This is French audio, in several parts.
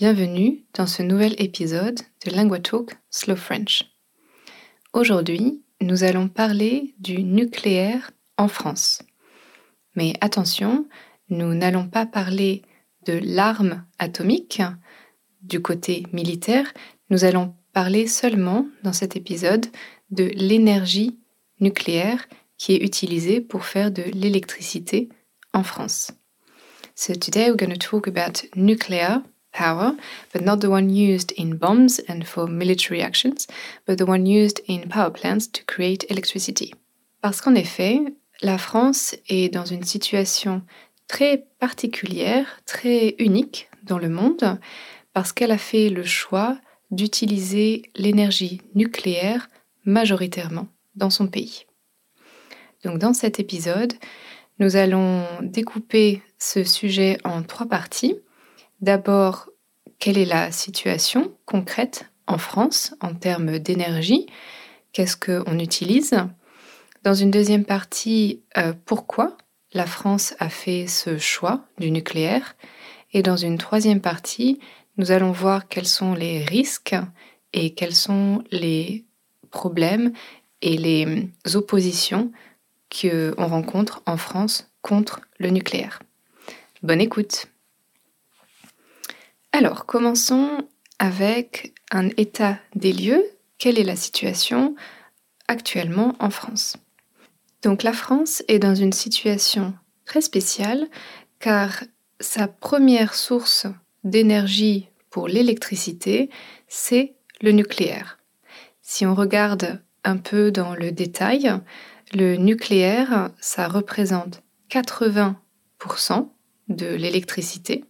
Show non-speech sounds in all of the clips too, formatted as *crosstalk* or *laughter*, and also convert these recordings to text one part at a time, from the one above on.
Bienvenue dans ce nouvel épisode de Lingua Talk Slow French. Aujourd'hui, nous allons parler du nucléaire en France. Mais attention, nous n'allons pas parler de l'arme atomique du côté militaire, nous allons parler seulement dans cet épisode de l'énergie nucléaire qui est utilisée pour faire de l'électricité en France. So today we're going to talk about nuclear power, but not the one used in bombs and for military actions, but the one used in power plants to create electricity. Parce qu'en effet, la France est dans une situation très particulière, très unique dans le monde, parce qu'elle a fait le choix d'utiliser l'énergie nucléaire majoritairement dans son pays. Donc dans cet épisode, nous allons découper ce sujet en trois parties. D'abord, quelle est la situation concrète en France en termes d'énergie? Qu'est-ce qu'on utilise? Dans une deuxième partie, euh, pourquoi la France a fait ce choix du nucléaire? Et dans une troisième partie, nous allons voir quels sont les risques et quels sont les problèmes et les oppositions qu'on rencontre en France contre le nucléaire. Bonne écoute. Alors, commençons avec un état des lieux. Quelle est la situation actuellement en France? Donc la France est dans une situation très spéciale car sa première source d'énergie pour l'électricité, c'est le nucléaire. Si on regarde un peu dans le détail, le nucléaire, ça représente 80% de l'électricité.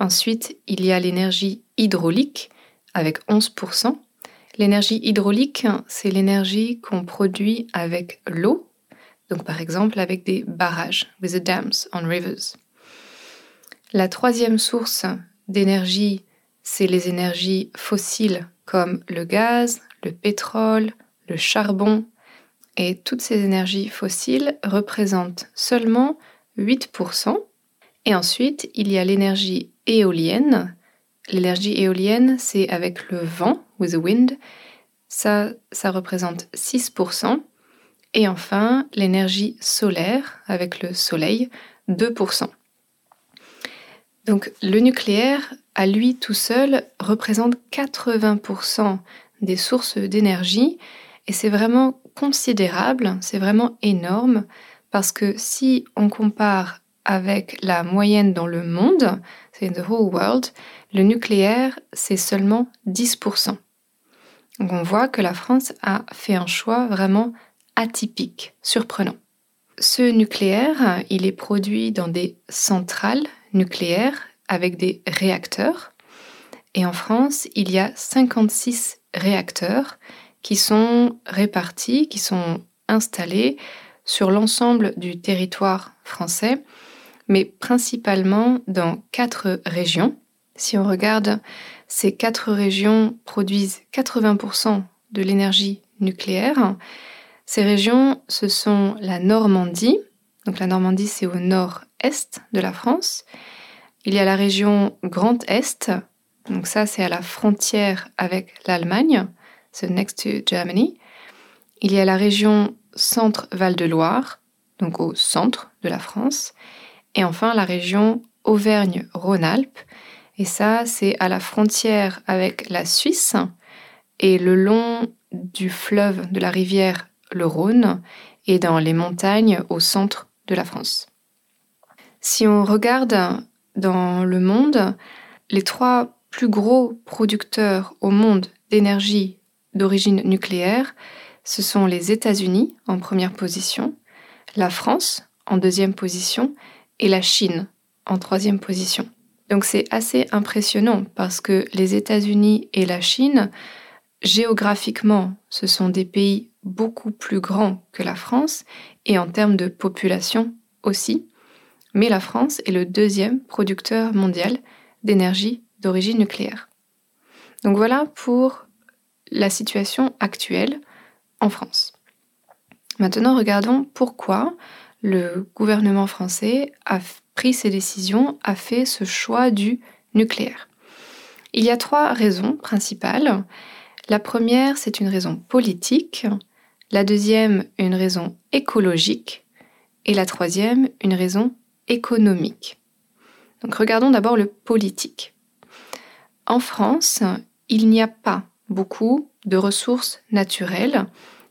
Ensuite, il y a l'énergie hydraulique avec 11%. L'énergie hydraulique, c'est l'énergie qu'on produit avec l'eau donc par exemple avec des barrages, with the dams on rivers. La troisième source d'énergie, c'est les énergies fossiles comme le gaz, le pétrole, le charbon. Et toutes ces énergies fossiles représentent seulement 8%. Et ensuite, il y a l'énergie éolienne. L'énergie éolienne, c'est avec le vent, with the wind. Ça, ça représente 6%. Et enfin, l'énergie solaire avec le soleil, 2%. Donc le nucléaire, à lui tout seul, représente 80% des sources d'énergie et c'est vraiment considérable, c'est vraiment énorme parce que si on compare avec la moyenne dans le monde, c'est the whole world, le nucléaire, c'est seulement 10%. Donc on voit que la France a fait un choix vraiment atypique, surprenant. Ce nucléaire, il est produit dans des centrales nucléaires avec des réacteurs. Et en France, il y a 56 réacteurs qui sont répartis, qui sont installés sur l'ensemble du territoire français, mais principalement dans quatre régions. Si on regarde, ces quatre régions produisent 80% de l'énergie nucléaire ces régions, ce sont la Normandie. Donc la Normandie, c'est au nord-est de la France. Il y a la région Grand Est. Donc ça, c'est à la frontière avec l'Allemagne. C'est next to Germany. Il y a la région Centre-Val de Loire, donc au centre de la France. Et enfin, la région Auvergne-Rhône-Alpes. Et ça, c'est à la frontière avec la Suisse et le long du fleuve de la rivière le Rhône et dans les montagnes au centre de la France. Si on regarde dans le monde, les trois plus gros producteurs au monde d'énergie d'origine nucléaire, ce sont les États-Unis en première position, la France en deuxième position et la Chine en troisième position. Donc c'est assez impressionnant parce que les États-Unis et la Chine, géographiquement, ce sont des pays beaucoup plus grands que la France et en termes de population aussi. Mais la France est le deuxième producteur mondial d'énergie d'origine nucléaire. Donc voilà pour la situation actuelle en France. Maintenant, regardons pourquoi le gouvernement français a pris ces décisions, a fait ce choix du nucléaire. Il y a trois raisons principales. La première, c'est une raison politique, la deuxième, une raison écologique, et la troisième, une raison économique. Donc regardons d'abord le politique. En France, il n'y a pas beaucoup de ressources naturelles,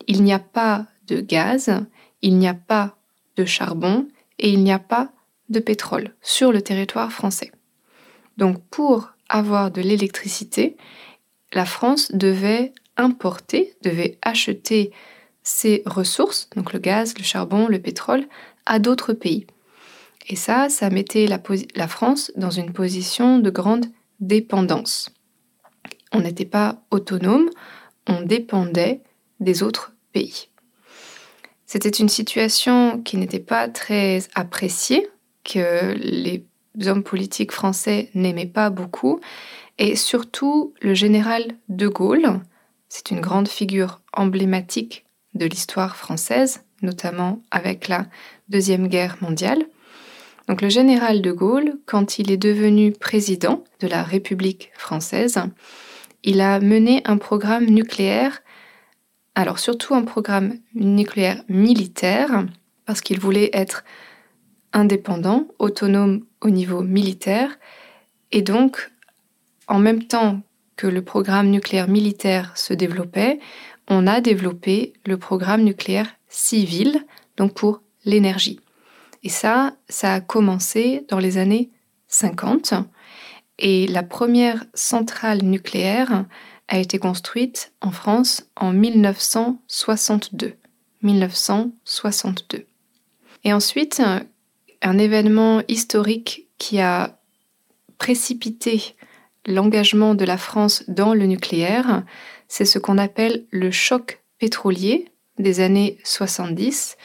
il n'y a pas de gaz, il n'y a pas de charbon et il n'y a pas de pétrole sur le territoire français. Donc pour avoir de l'électricité, la France devait importer, devait acheter ces ressources, donc le gaz, le charbon, le pétrole, à d'autres pays. Et ça, ça mettait la, France dans une position de grande dépendance. On n'était pas autonome, on dépendait des autres pays. C'était une situation qui n'était pas très appréciée, que les hommes politiques français n'aimaient pas beaucoup, et surtout le général de Gaulle, c'est une grande figure emblématique de l'histoire française, notamment avec la Deuxième Guerre mondiale. Donc le général de Gaulle, quand il est devenu président de la République française, il a mené un programme nucléaire, alors surtout un programme nucléaire militaire, parce qu'il voulait être indépendant, autonome au niveau militaire, et donc en même temps que le programme nucléaire militaire se développait, on a développé le programme nucléaire civil, donc pour l'énergie. Et ça, ça a commencé dans les années 50. Et la première centrale nucléaire a été construite en France en 1962. 1962. Et ensuite, un événement historique qui a précipité l'engagement de la France dans le nucléaire, c'est ce qu'on appelle le choc pétrolier des années 70.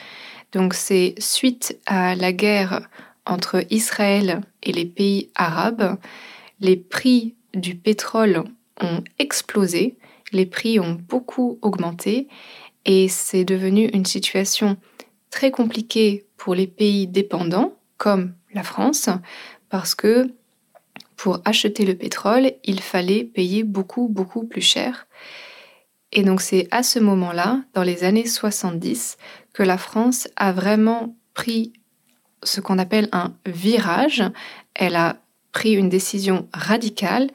Donc c'est suite à la guerre entre Israël et les pays arabes, les prix du pétrole explosé, les prix ont beaucoup augmenté et c'est devenu une situation très compliquée pour les pays dépendants comme la France parce que pour acheter le pétrole, il fallait payer beaucoup, beaucoup plus cher. Et donc c'est à ce moment-là, dans les années 70, que la France a vraiment pris ce qu'on appelle un virage. Elle a pris une décision radicale,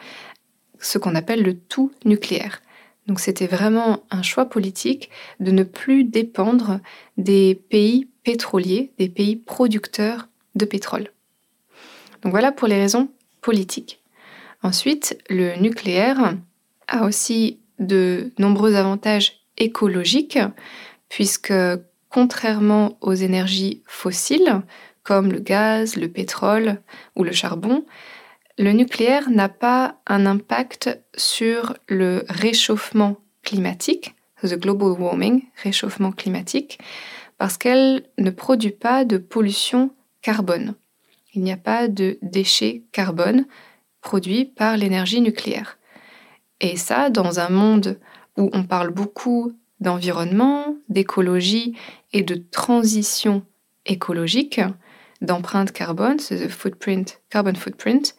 ce qu'on appelle le tout nucléaire. Donc c'était vraiment un choix politique de ne plus dépendre des pays pétroliers, des pays producteurs de pétrole. Donc voilà pour les raisons politiques. Ensuite, le nucléaire a aussi de nombreux avantages écologiques, puisque contrairement aux énergies fossiles, comme le gaz, le pétrole ou le charbon, le nucléaire n'a pas un impact sur le réchauffement climatique, the global warming, réchauffement climatique, parce qu'elle ne produit pas de pollution carbone. Il n'y a pas de déchets carbone produits par l'énergie nucléaire. Et ça, dans un monde où on parle beaucoup d'environnement, d'écologie et de transition écologique, d'empreinte carbone, c'est le footprint, carbon footprint,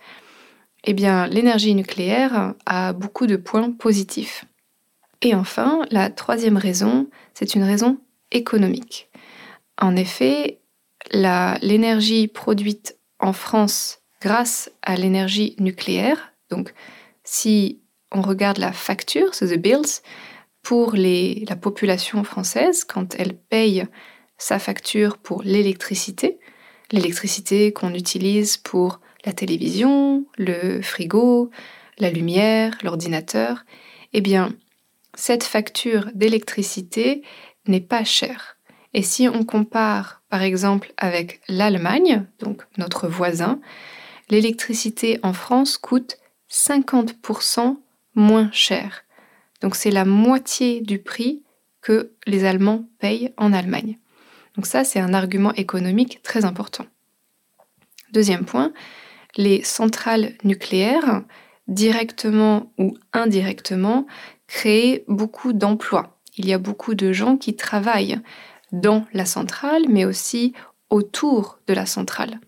eh bien, l'énergie nucléaire a beaucoup de points positifs. Et enfin, la troisième raison, c'est une raison économique. En effet, l'énergie produite en France grâce à l'énergie nucléaire, donc si on regarde la facture, c'est the bills, pour la population française, quand elle paye sa facture pour l'électricité, l'électricité qu'on utilise pour la télévision, le frigo, la lumière, l'ordinateur, eh bien, cette facture d'électricité n'est pas chère. Et si on compare, par exemple, avec l'Allemagne, donc notre voisin, l'électricité en France coûte 50% moins cher. Donc c'est la moitié du prix que les Allemands payent en Allemagne. Donc ça, c'est un argument économique très important. Deuxième point, les centrales nucléaires, directement ou indirectement, créent beaucoup d'emplois. Il y a beaucoup de gens qui travaillent dans la centrale, mais aussi autour de la centrale.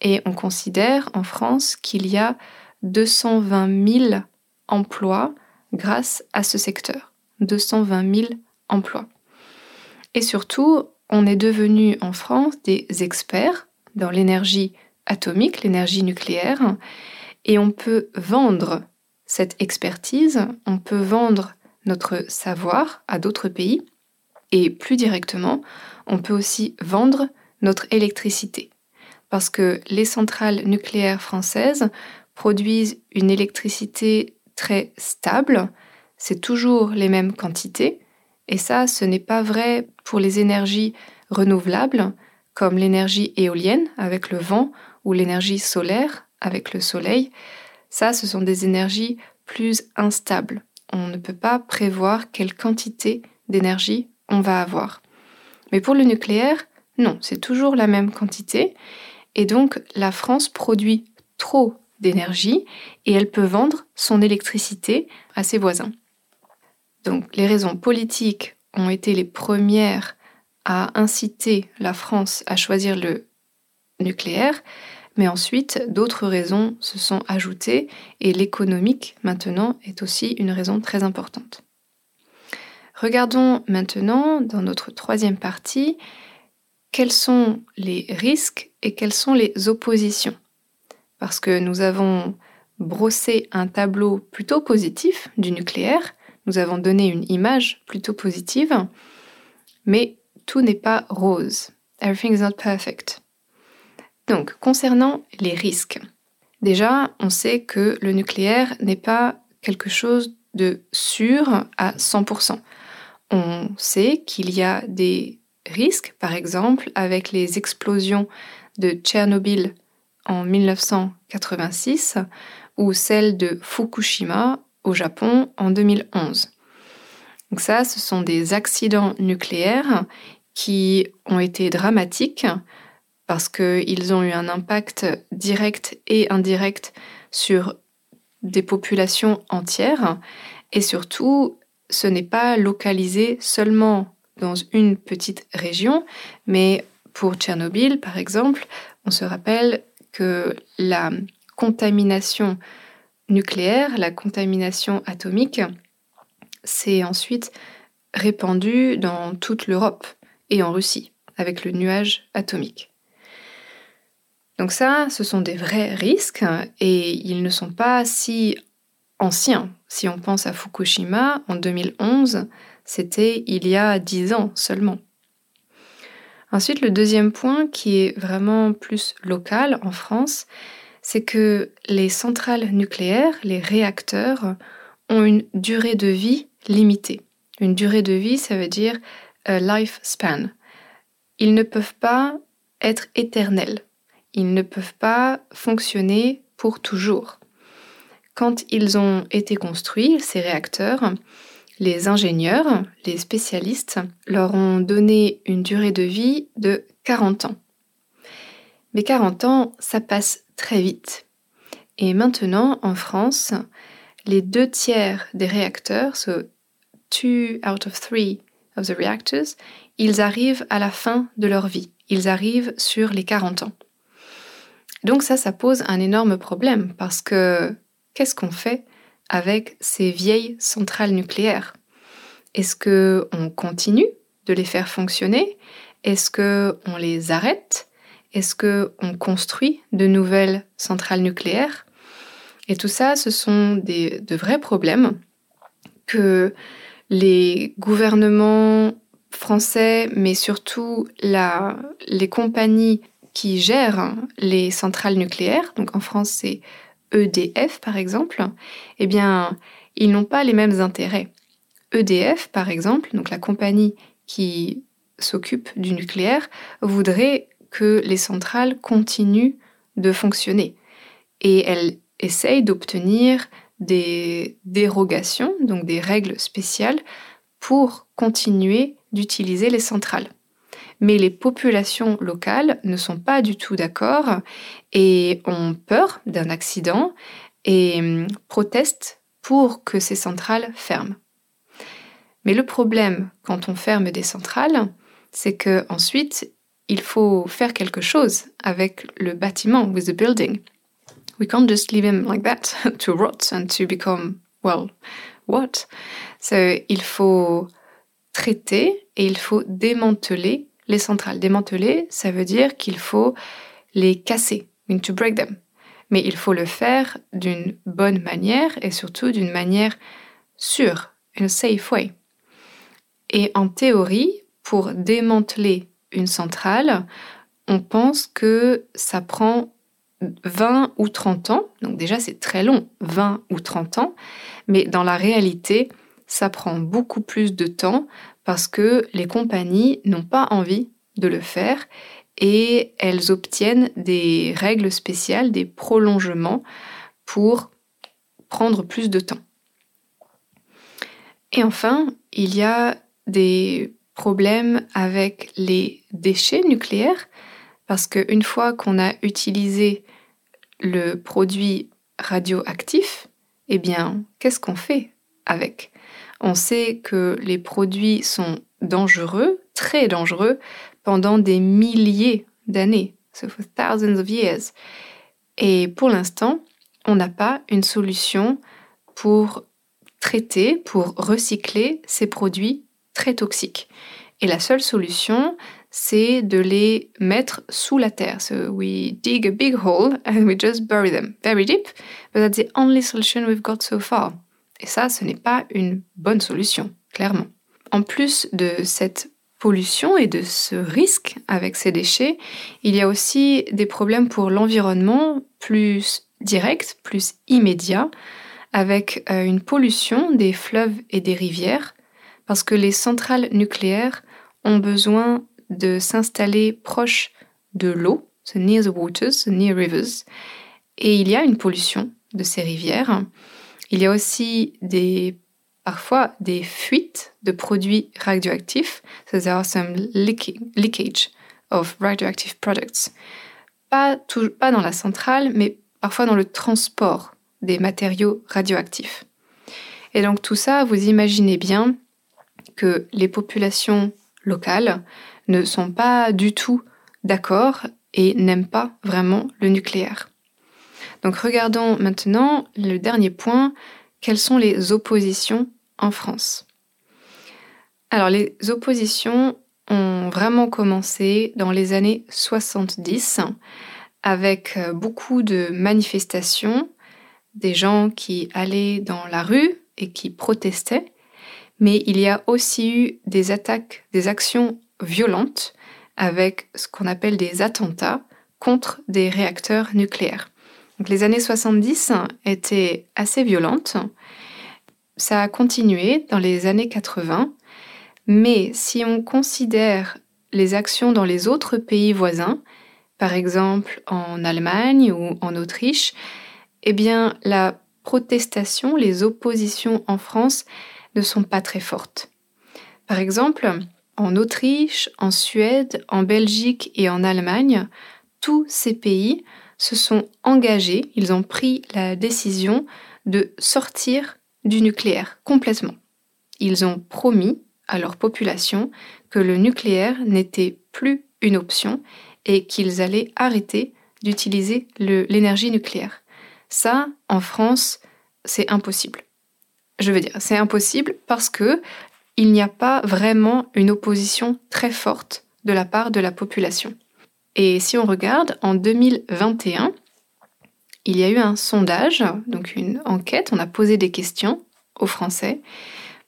Et on considère en France qu'il y a 220 000 emplois grâce à ce secteur. 220 000 emplois. Et surtout, on est devenu en France des experts dans l'énergie atomique, l'énergie nucléaire, et on peut vendre cette expertise, on peut vendre notre savoir à d'autres pays, et plus directement, on peut aussi vendre notre électricité. Parce que les centrales nucléaires françaises produisent une électricité très stable, c'est toujours les mêmes quantités, et ça, ce n'est pas vrai pour les énergies renouvelables, comme l'énergie éolienne avec le vent ou l'énergie solaire avec le soleil. Ça, ce sont des énergies plus instables. On ne peut pas prévoir quelle quantité d'énergie on va avoir. Mais pour le nucléaire, non, c'est toujours la même quantité. Et donc, la France produit trop d'énergie et elle peut vendre son électricité à ses voisins. Donc, les raisons politiques ont été les premières à inciter la France à choisir le nucléaire, mais ensuite d'autres raisons se sont ajoutées et l'économique maintenant est aussi une raison très importante. Regardons maintenant dans notre troisième partie quels sont les risques et quelles sont les oppositions. Parce que nous avons brossé un tableau plutôt positif du nucléaire, nous avons donné une image plutôt positive, mais tout n'est pas rose. Everything is not perfect. Donc, concernant les risques. Déjà, on sait que le nucléaire n'est pas quelque chose de sûr à 100% on sait qu'il y a des risques, par exemple avec les explosions de Tchernobyl en 1986 ou celle de Fukushima au Japon en 2011. Donc ça, ce sont des accidents nucléaires qui ont été dramatiques parce qu'ils ont eu un impact direct et indirect sur des populations entières et surtout ce n'est pas localisé seulement dans une petite région, mais pour Tchernobyl, par exemple, on se rappelle que la contamination nucléaire, la contamination atomique, s'est ensuite répandue dans toute l'Europe et en Russie, avec le nuage atomique. Donc ça, ce sont des vrais risques et ils ne sont pas si anciens si on pense à Fukushima, en 2011, c'était il y a dix ans seulement. Ensuite, le deuxième point qui est vraiment plus local en France, c'est que les centrales nucléaires, les réacteurs, ont une durée de vie limitée. Une durée de vie, ça veut dire a lifespan. Ils ne peuvent pas être éternels. Ils ne peuvent pas fonctionner pour toujours. Quand ils ont été construits, ces réacteurs, les ingénieurs, les spécialistes, leur ont donné une durée de vie de 40 ans. Mais 40 ans, ça passe très vite. Et maintenant, en France, les deux tiers des réacteurs, so two out of three of the reactors, ils arrivent à la fin de leur vie. Ils arrivent sur les 40 ans. Donc ça, ça pose un énorme problème parce que qu'est-ce qu'on fait avec ces vieilles centrales nucléaires? Est-ce que on continue de les faire fonctionner? Est-ce que on les arrête? Est-ce que on construit de nouvelles centrales nucléaires? Et tout ça, ce sont de vrais problèmes que les gouvernements français, mais surtout les compagnies qui gèrent les centrales nucléaires, donc en France c'est EDF par exemple, eh bien, ils n'ont pas les mêmes intérêts. EDF par exemple, donc la compagnie qui s'occupe du nucléaire, voudrait que les centrales continuent de fonctionner. et elle essaye d'obtenir des dérogations, donc des règles spéciales, pour continuer d'utiliser les centrales. Mais les populations locales ne sont pas du tout d'accord et ont peur d'un accident et hum, protestent pour que ces centrales ferment. Mais le problème quand on ferme des centrales, c'est que ensuite il faut faire quelque chose avec le bâtiment, with the building. We can't just leave him like that *laughs* to rot and to become, well, what? So, il faut traiter et il faut démanteler les centrales. Démanteler, ça veut dire qu'il faut les casser, mean to break them. Mais il faut le faire d'une bonne manière et surtout d'une manière sûre, in safe way. Et en théorie, pour démanteler une centrale, on pense que ça prend 20 ou 30 ans. Donc déjà, c'est très long, 20 ou 30 ans. Mais dans la réalité, ça prend beaucoup plus de temps parce que les compagnies n'ont pas envie de le faire et elles obtiennent des règles spéciales, des prolongements pour prendre plus de temps. Et enfin, il y a des problème avec les déchets nucléaires parce qu'une fois qu'on a utilisé le produit radioactif, eh bien, qu'est-ce qu'on fait avec? On sait que les produits sont dangereux, très dangereux, pendant des milliers d'années, so for thousands of years. Et pour l'instant, on n'a pas une solution pour traiter, pour recycler ces produits très toxiques. Et la seule solution, c'est de les mettre sous la terre. So we dig a big hole and we just bury them very deep, but that's the only solution we've got so far. Et ça, ce n'est pas une bonne solution, clairement. En plus de cette pollution et de ce risque avec ces déchets, il y a aussi des problèmes pour l'environnement plus direct, plus immédiat, avec euh, une pollution des fleuves et des rivières, parce que les centrales nucléaires ont besoin de s'installer proche de l'eau, near the waters, near rivers, et il y a une pollution de ces rivières. Il y a aussi parfois des fuites de produits radioactifs, so there are some leakage of radioactive products. Pas, pas dans la centrale, mais parfois dans le transport des matériaux radioactifs. Et donc tout ça, vous imaginez bien que les populations locales ne sont pas du tout d'accord et n'aiment pas vraiment le nucléaire. Donc regardons maintenant le dernier point, quelles sont les oppositions en France? Alors les oppositions ont vraiment commencé dans les années 70 avec euh, beaucoup de manifestations, des gens qui allaient dans la rue et qui protestaient. Mais il y a aussi eu des attaques, des actions violentes avec ce qu'on appelle des attentats contre des réacteurs nucléaires. Les années 70 étaient assez violentes. Ça a continué dans les années 80, mais si on considère les actions dans les autres pays voisins, par exemple en Allemagne ou en Autriche, eh bien la protestation, les oppositions en France ne sont pas très fortes. Par exemple, en Autriche, en Suède, en Belgique et en Allemagne, tous ces pays se sont engagés, ils ont pris la décision de sortir du nucléaire complètement. Ils ont promis à leur population que le nucléaire n'était plus une option et qu'ils allaient arrêter d'utiliser l'énergie nucléaire. Ça, en France, c'est impossible. Je veux dire, c'est impossible parce que il n'y a pas vraiment une opposition très forte de la part de la population. Et si on regarde, en 2021, il y a eu un sondage, donc une enquête, on a posé des questions aux Français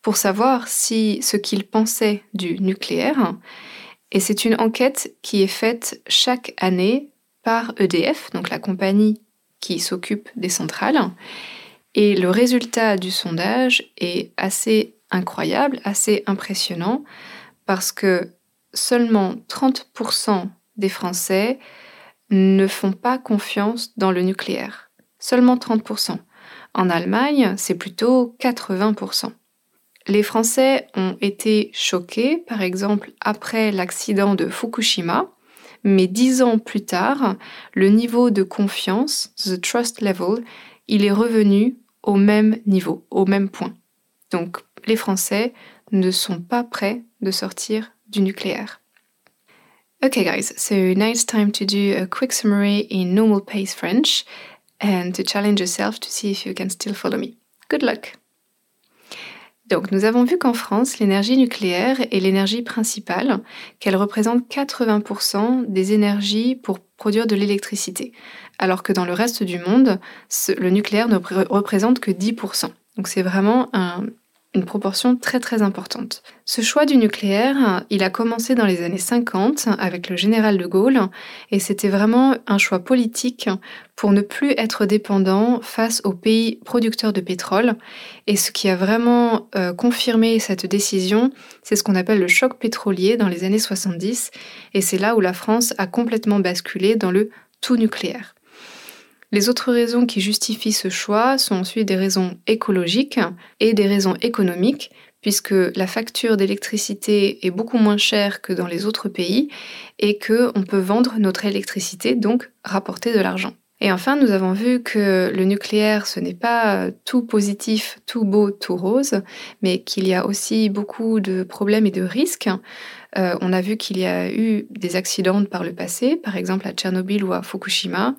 pour savoir ce qu'ils pensaient du nucléaire. Et c'est une enquête qui est faite chaque année par EDF, donc la compagnie qui s'occupe des centrales. Et le résultat du sondage est assez incroyable, assez impressionnant, parce que seulement 30% des Français ne font pas confiance dans le nucléaire. seulement 30%. En Allemagne, c'est plutôt 80%. Les Français ont été choqués, par exemple, après l'accident de Fukushima, mais dix ans plus tard, le niveau de confiance, the trust level, il est revenu au même niveau, au même point. Donc les Français ne sont pas prêts de sortir du nucléaire. Okay guys, so now it's time to do a quick summary in normal pace French and to challenge yourself to see if you can still follow me. Good luck! Donc nous avons vu qu'en France, l'énergie nucléaire est l'énergie principale, qu'elle représente 80% des énergies pour produire de l'électricité, alors que dans le reste du monde, le nucléaire ne représente que 10%. Donc c'est vraiment un, une proportion très très importante. Ce choix du nucléaire, il a commencé dans les années 50 avec le général de Gaulle et c'était vraiment un choix politique pour ne plus être dépendant face aux pays producteurs de pétrole. Et ce qui a vraiment euh, confirmé cette décision, c'est ce qu'on appelle le choc pétrolier dans les années 70 et c'est là où la France a complètement basculé dans le tout nucléaire. Les autres raisons qui justifient ce choix sont ensuite des raisons écologiques et des raisons économiques, puisque la facture d'électricité est beaucoup moins chère que dans les autres pays et qu'on peut vendre notre électricité, donc rapporter de l'argent. Et enfin, nous avons vu que le nucléaire, ce n'est pas tout positif, tout beau, tout rose, mais qu'il y a aussi beaucoup de problèmes et de risques. Euh, on a vu qu'il y a eu des accidents par le passé, par exemple à Tchernobyl ou à Fukushima,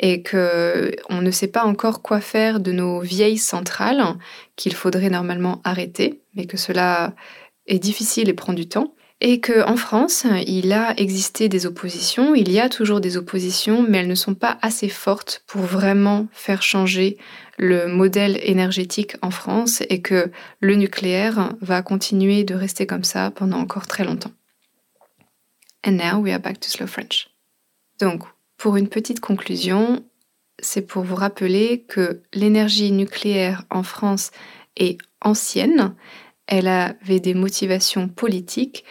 et que on ne sait pas encore quoi faire de nos vieilles centrales qu'il faudrait normalement arrêter, mais que cela est difficile et prend du temps. Et qu'en France, il a existé des oppositions, il y a toujours des oppositions, mais elles ne sont pas assez fortes pour vraiment faire changer le modèle énergétique en France et que le nucléaire va continuer de rester comme ça pendant encore très longtemps. And now we are back to slow French. Donc, pour une petite conclusion, c'est pour vous rappeler que l'énergie nucléaire en France est ancienne, elle avait des motivations politiques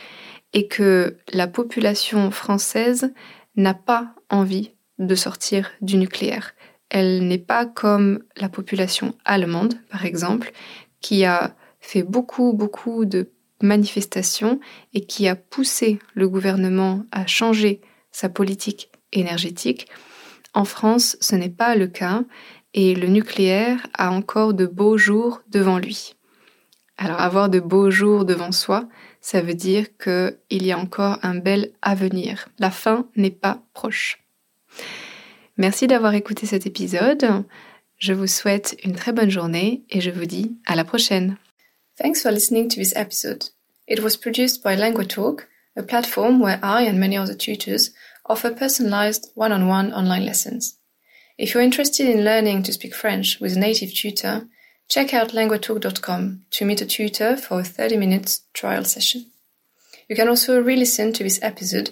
et que la population française n'a pas envie de sortir du nucléaire. Elle n'est pas comme la population allemande, par exemple, qui a fait beaucoup, beaucoup de manifestations et qui a poussé le gouvernement à changer sa politique énergétique. En France, ce n'est pas le cas et le nucléaire a encore de beaux jours devant lui. Alors avoir de beaux jours devant soi, ça veut dire qu'il y a encore un bel avenir. La fin n'est pas proche. Merci d'avoir écouté cet épisode. Je vous souhaite une très bonne journée et je vous dis à la prochaine. Thanks for listening to this episode. It was produced by LanguaTalk, a platform where I and many other tutors offer personalized one-on-one online lessons. If you're interested in learning to speak French with a native tutor, check out languatalk.com to meet a tutor for a 30 minutes trial session. You can also re-listen to this episode